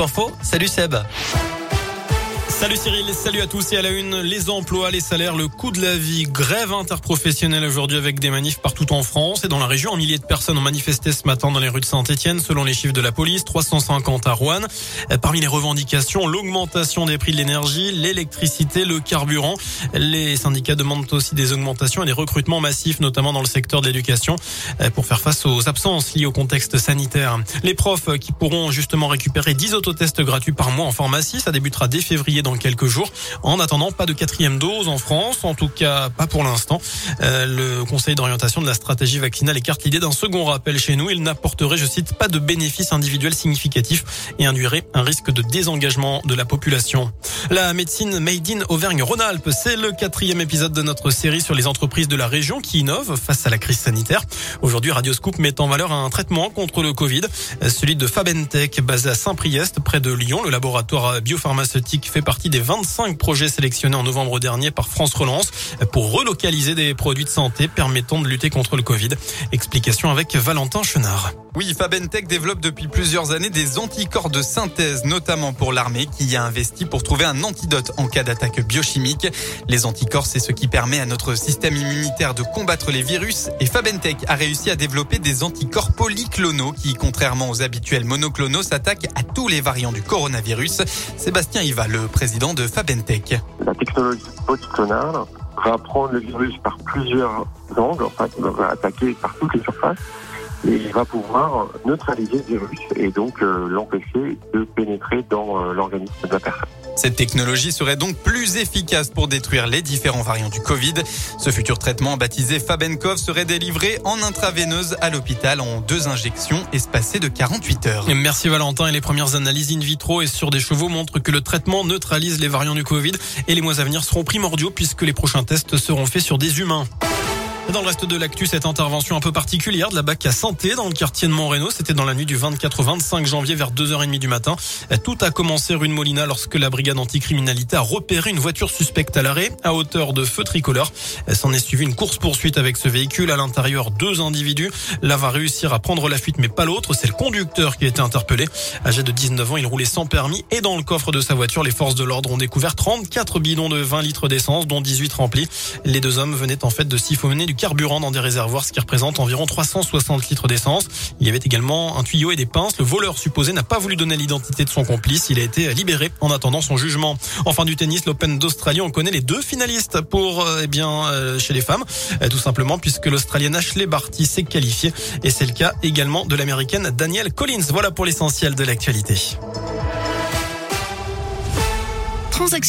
Info, salut Seb. Salut Cyril, salut à tous et à la une, les emplois, les salaires, le coût de la vie, grève interprofessionnelle aujourd'hui avec des manifs partout en France et dans la région. Un millier de personnes ont manifesté ce matin dans les rues de Saint-Etienne selon les chiffres de la police, 350 à Rouen. Parmi les revendications, l'augmentation des prix de l'énergie, l'électricité, le carburant. Les syndicats demandent aussi des augmentations et des recrutements massifs, notamment dans le secteur de l'éducation, pour faire face aux absences liées au contexte sanitaire. Les profs qui pourront justement récupérer 10 autotests gratuits par mois en pharmacie, ça débutera dès février dans quelques jours. En attendant, pas de quatrième dose en France, en tout cas pas pour l'instant. Euh, le Conseil d'orientation de la stratégie vaccinale écarte l'idée d'un second rappel chez nous. Il n'apporterait, je cite, pas de bénéfices individuels significatifs et induirait un risque de désengagement de la population. La médecine Made in Auvergne-Rhône-Alpes, c'est le quatrième épisode de notre série sur les entreprises de la région qui innovent face à la crise sanitaire. Aujourd'hui, Radioscoop met en valeur un traitement contre le Covid, celui de Fabentech, basé à Saint-Priest, près de Lyon. Le laboratoire biopharmaceutique fait partie des 25 projets sélectionnés en novembre dernier par France Relance pour relocaliser des produits de santé permettant de lutter contre le Covid. Explication avec Valentin Chenard. Oui, Fabentech développe depuis plusieurs années des anticorps de synthèse, notamment pour l'armée qui y a investi pour trouver un antidote en cas d'attaque biochimique. Les anticorps, c'est ce qui permet à notre système immunitaire de combattre les virus et Fabentech a réussi à développer des anticorps polyclonaux qui, contrairement aux habituels monoclonaux, s'attaquent à tous les variants du coronavirus. Sébastien Iva, le président La technologie polyclonale va prendre le virus par plusieurs angles, en fait, va attaquer par toutes les surfaces et il va pouvoir neutraliser le virus et donc euh, l'empêcher de pénétrer dans euh, l'organisme de la personne. Cette technologie serait donc plus efficace pour détruire les différents variants du Covid. Ce futur traitement baptisé Fabenkov serait délivré en intraveineuse à l'hôpital en deux injections espacées de 48 heures. Merci Valentin. Et les premières analyses in vitro et sur des chevaux montrent que le traitement neutralise les variants du Covid et les mois à venir seront primordiaux puisque les prochains tests seront faits sur des humains. Dans le reste de l'actu, cette intervention un peu particulière de la BAC à Santé dans le quartier de Montréno. C'était dans la nuit du 24 au 25 janvier vers 2h30 du matin. Tout a commencé rue de Molina lorsque la brigade anticriminalité a repéré une voiture suspecte à l'arrêt à hauteur de feu tricolore. S'en est suivi une course-poursuite avec ce véhicule. À l'intérieur, deux individus. L'un va réussir à prendre la fuite, mais pas l'autre. C'est le conducteur qui a été interpellé. Âgé de 19 ans, il roulait sans permis et dans le coffre de sa voiture, les forces de l'ordre ont découvert 34 bidons de 20 litres d'essence, dont 18 remplis. Les deux hommes venaient en fait de siphonner du carburant dans des réservoirs, ce qui représente environ 360 litres d'essence. Il y avait également un tuyau et des pinces. Le voleur supposé n'a pas voulu donner l'identité de son complice. Il a été libéré en attendant son jugement. Enfin du tennis, l'Open d'Australie, on connaît les deux finalistes pour euh, eh bien euh, chez les femmes, euh, tout simplement puisque l'Australienne Ashley Barty s'est qualifiée et c'est le cas également de l'Américaine Danielle Collins. Voilà pour l'essentiel de l'actualité. Transaction